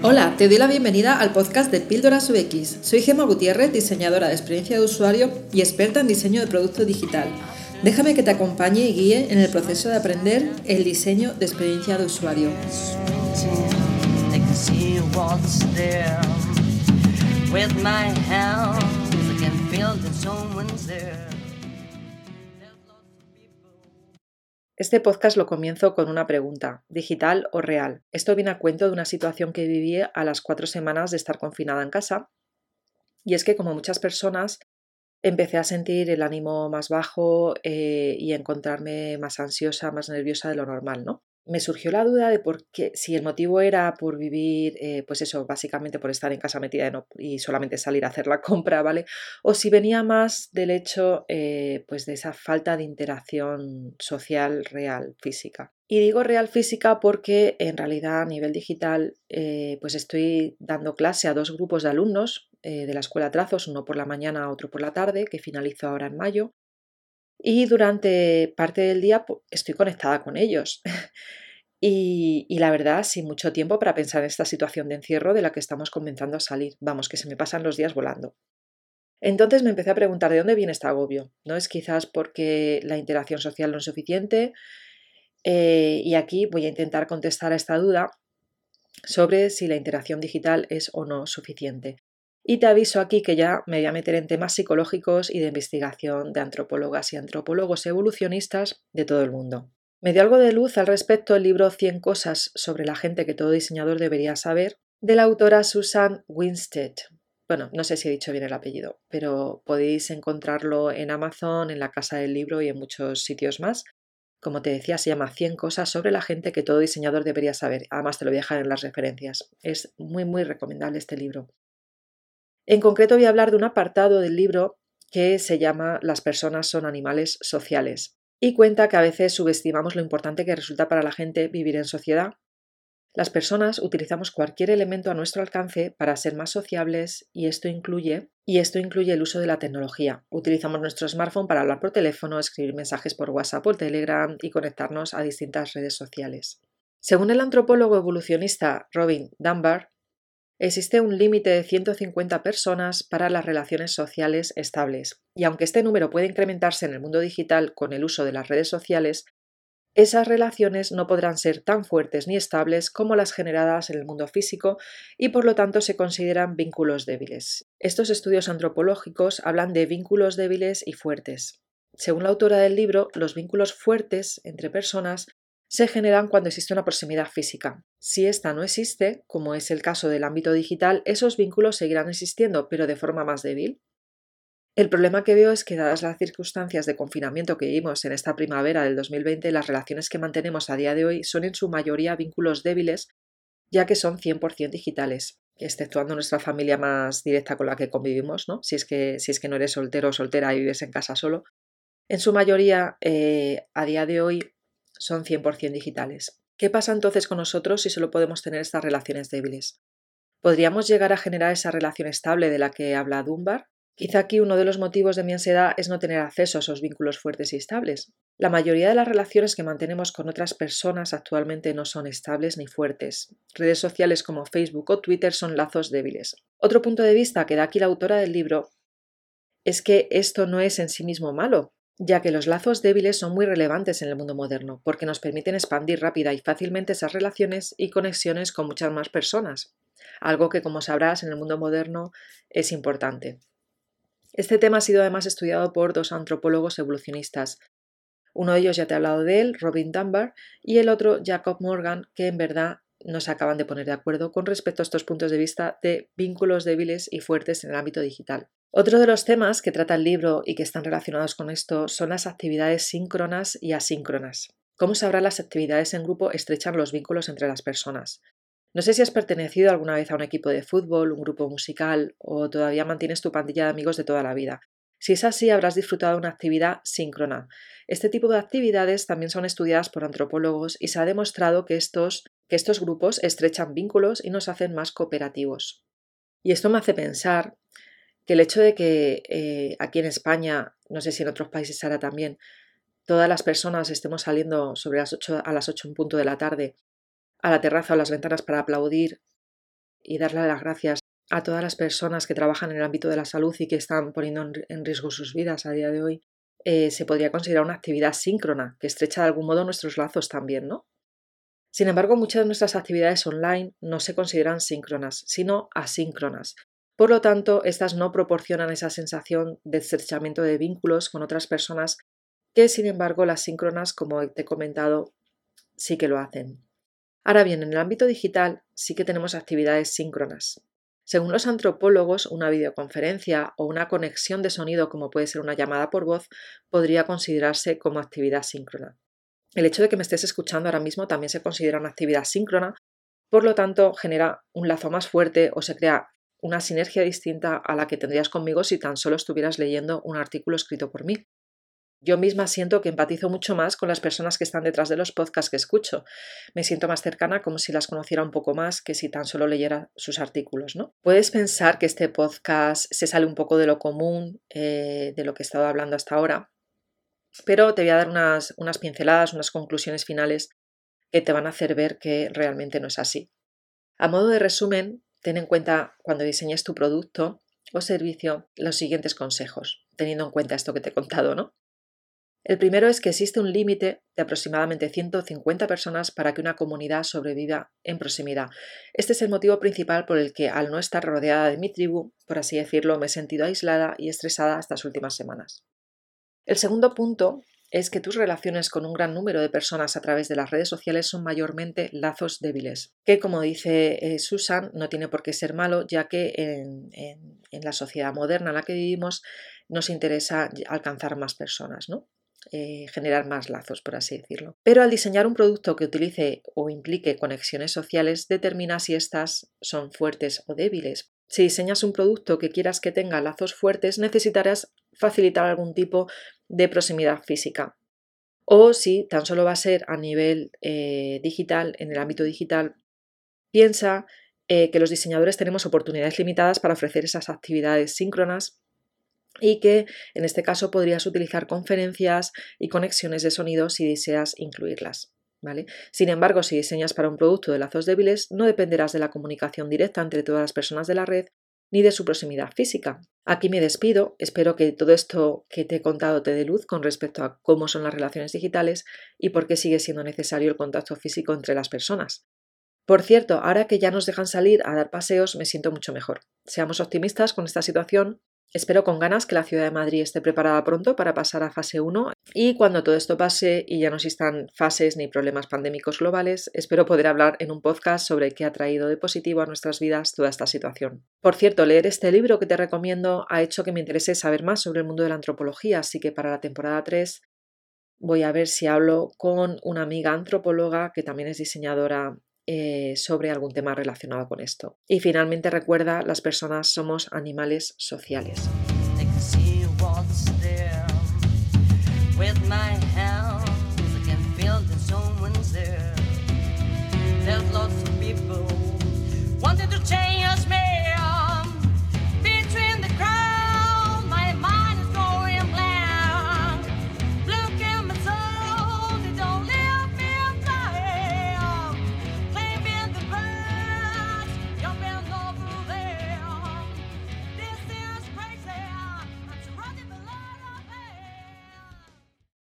Hola, te doy la bienvenida al podcast de Píldoras UX. Soy Gemma Gutiérrez, diseñadora de experiencia de usuario y experta en diseño de producto digital. Déjame que te acompañe y guíe en el proceso de aprender el diseño de experiencia de usuario. Este podcast lo comienzo con una pregunta, ¿digital o real? Esto viene a cuento de una situación que viví a las cuatro semanas de estar confinada en casa. Y es que, como muchas personas, empecé a sentir el ánimo más bajo eh, y encontrarme más ansiosa, más nerviosa de lo normal, ¿no? Me surgió la duda de por qué, si el motivo era por vivir, eh, pues eso, básicamente por estar en casa metida y solamente salir a hacer la compra, ¿vale? O si venía más del hecho, eh, pues de esa falta de interacción social real, física. Y digo real física porque en realidad a nivel digital, eh, pues estoy dando clase a dos grupos de alumnos de la escuela Trazos, uno por la mañana, otro por la tarde, que finalizo ahora en mayo. Y durante parte del día estoy conectada con ellos. y, la verdad, sin mucho tiempo para pensar en esta situación de encierro de la que estamos comenzando a salir. Vamos, que se me pasan los días volando. Entonces me empecé a preguntar de dónde viene este agobio. ¿No es quizás porque la interacción social no es suficiente? Eh, y aquí voy a intentar contestar a esta duda sobre si la interacción digital es o no suficiente. Y te aviso aquí que ya me voy a meter en temas psicológicos y de investigación de antropólogas y antropólogos evolucionistas de todo el mundo. Me dio algo de luz al respecto el libro 100 cosas sobre la gente que todo diseñador debería saber de la autora Susan Winstead. Bueno, no sé si he dicho bien el apellido, pero podéis encontrarlo en Amazon, en la Casa del Libro y en muchos sitios más. Como te decía, se llama 100 cosas sobre la gente que todo diseñador debería saber. Además, te lo voy a dejar en las referencias. Es muy, muy recomendable este libro. En concreto voy a hablar de un apartado del libro que se llama Las personas son animales sociales y cuenta que a veces subestimamos lo importante que resulta para la gente vivir en sociedad. Las personas utilizamos cualquier elemento a nuestro alcance para ser más sociables y esto incluye y esto incluye el uso de la tecnología. Utilizamos nuestro smartphone para hablar por teléfono, escribir mensajes por WhatsApp o Telegram y conectarnos a distintas redes sociales. Según el antropólogo evolucionista Robin Dunbar, Existe un límite de 150 personas para las relaciones sociales estables, y aunque este número puede incrementarse en el mundo digital con el uso de las redes sociales, esas relaciones no podrán ser tan fuertes ni estables como las generadas en el mundo físico y por lo tanto se consideran vínculos débiles. Estos estudios antropológicos hablan de vínculos débiles y fuertes. Según la autora del libro, los vínculos fuertes entre personas se generan cuando existe una proximidad física. Si esta no existe, como es el caso del ámbito digital, esos vínculos seguirán existiendo, pero de forma más débil. El problema que veo es que, dadas las circunstancias de confinamiento que vivimos en esta primavera del 2020, las relaciones que mantenemos a día de hoy son en su mayoría vínculos débiles, ya que son 100% digitales, exceptuando nuestra familia más directa con la que convivimos, ¿no? Si es que, si es que no eres soltero o soltera y vives en casa solo. En su mayoría, eh, a día de hoy, son 100% digitales. ¿Qué pasa entonces con nosotros si solo podemos tener estas relaciones débiles? ¿Podríamos llegar a generar esa relación estable de la que habla Dunbar? Quizá aquí uno de los motivos de mi ansiedad es no tener acceso a esos vínculos fuertes y estables. La mayoría de las relaciones que mantenemos con otras personas actualmente no son estables ni fuertes. Redes sociales como Facebook o Twitter son lazos débiles. Otro punto de vista que da aquí la autora del libro es que esto no es en sí mismo malo, ya que los lazos débiles son muy relevantes en el mundo moderno, porque nos permiten expandir rápida y fácilmente esas relaciones y conexiones con muchas más personas, algo que, como sabrás, en el mundo moderno es importante. Este tema ha sido además estudiado por dos antropólogos evolucionistas. Uno de ellos ya te he hablado de él, Robin Dunbar, y el otro, Jacob Morgan, que en verdad nos acaban de poner de acuerdo con respecto a estos puntos de vista de vínculos débiles y fuertes en el ámbito digital. Otro de los temas que trata el libro y que están relacionados con esto son las actividades síncronas y asíncronas. Como sabrá, las actividades en grupo estrechan los vínculos entre las personas. No sé si has pertenecido alguna vez a un equipo de fútbol, un grupo musical o todavía mantienes tu pandilla de amigos de toda la vida. Si es así, habrás disfrutado de una actividad síncrona. Este tipo de actividades también son estudiadas por antropólogos y se ha demostrado que estos, que estos grupos estrechan vínculos y nos hacen más cooperativos. Y esto me hace pensar que el hecho de que eh, aquí en España, no sé si en otros países hará también, todas las personas estemos saliendo sobre las 8, a las 8 en punto de la tarde a la terraza o las ventanas para aplaudir y darle las gracias a todas las personas que trabajan en el ámbito de la salud y que están poniendo en riesgo sus vidas a día de hoy, eh, se podría considerar una actividad síncrona, que estrecha de algún modo nuestros lazos también, ¿no? Sin embargo, muchas de nuestras actividades online no se consideran síncronas, sino asíncronas. Por lo tanto, estas no proporcionan esa sensación de estrechamiento de vínculos con otras personas que, sin embargo, las síncronas, como te he comentado, sí que lo hacen. Ahora bien, en el ámbito digital sí que tenemos actividades síncronas. Según los antropólogos, una videoconferencia o una conexión de sonido, como puede ser una llamada por voz, podría considerarse como actividad síncrona. El hecho de que me estés escuchando ahora mismo también se considera una actividad síncrona, por lo tanto genera un lazo más fuerte o se crea una sinergia distinta a la que tendrías conmigo si tan solo estuvieras leyendo un artículo escrito por mí. Yo misma siento que empatizo mucho más con las personas que están detrás de los podcasts que escucho. Me siento más cercana como si las conociera un poco más que si tan solo leyera sus artículos, ¿no? Puedes pensar que este podcast se sale un poco de lo común, eh, de lo que he estado hablando hasta ahora, pero te voy a dar unas, unas pinceladas, unas conclusiones finales que te van a hacer ver que realmente no es así. A modo de resumen, ten en cuenta cuando diseñes tu producto o servicio los siguientes consejos, teniendo en cuenta esto que te he contado, ¿no? El primero es que existe un límite de aproximadamente 150 personas para que una comunidad sobreviva en proximidad. Este es el motivo principal por el que, al no estar rodeada de mi tribu, por así decirlo, me he sentido aislada y estresada estas últimas semanas. El segundo punto es que tus relaciones con un gran número de personas a través de las redes sociales son mayormente lazos débiles, que como dice eh, Susan, no tiene por qué ser malo, ya que en, la sociedad moderna en la que vivimos nos interesa alcanzar más personas, ¿no? Eh, generar más lazos, por así decirlo. Pero al diseñar un producto que utilice o implique conexiones sociales, determina si éstas son fuertes o débiles. Si diseñas un producto que quieras que tenga lazos fuertes, necesitarás facilitar algún tipo de proximidad física. O si tan solo va a ser a nivel eh, digital, en el ámbito digital, piensa eh, que los diseñadores tenemos oportunidades limitadas para ofrecer esas actividades síncronas y que en este caso podrías utilizar conferencias y conexiones de sonido si deseas incluirlas. ¿Vale? Sin embargo, si diseñas para un producto de lazos débiles, no dependerás de la comunicación directa entre todas las personas de la red ni de su proximidad física. Aquí me despido, espero que todo esto que te he contado te dé luz con respecto a cómo son las relaciones digitales y por qué sigue siendo necesario el contacto físico entre las personas. Por cierto, ahora que ya nos dejan salir a dar paseos, me siento mucho mejor. Seamos optimistas con esta situación Espero con ganas que la ciudad de Madrid esté preparada pronto para pasar a fase 1 y cuando todo esto pase y ya no existan fases ni problemas pandémicos globales, espero poder hablar en un podcast sobre qué ha traído de positivo a nuestras vidas toda esta situación. Por cierto, leer este libro que te recomiendo ha hecho que me interese saber más sobre el mundo de la antropología, así que para la temporada 3 voy a ver si hablo con una amiga antropóloga que también es diseñadora eh, sobre algún tema relacionado con esto. Y finalmente recuerda, las personas somos animales sociales.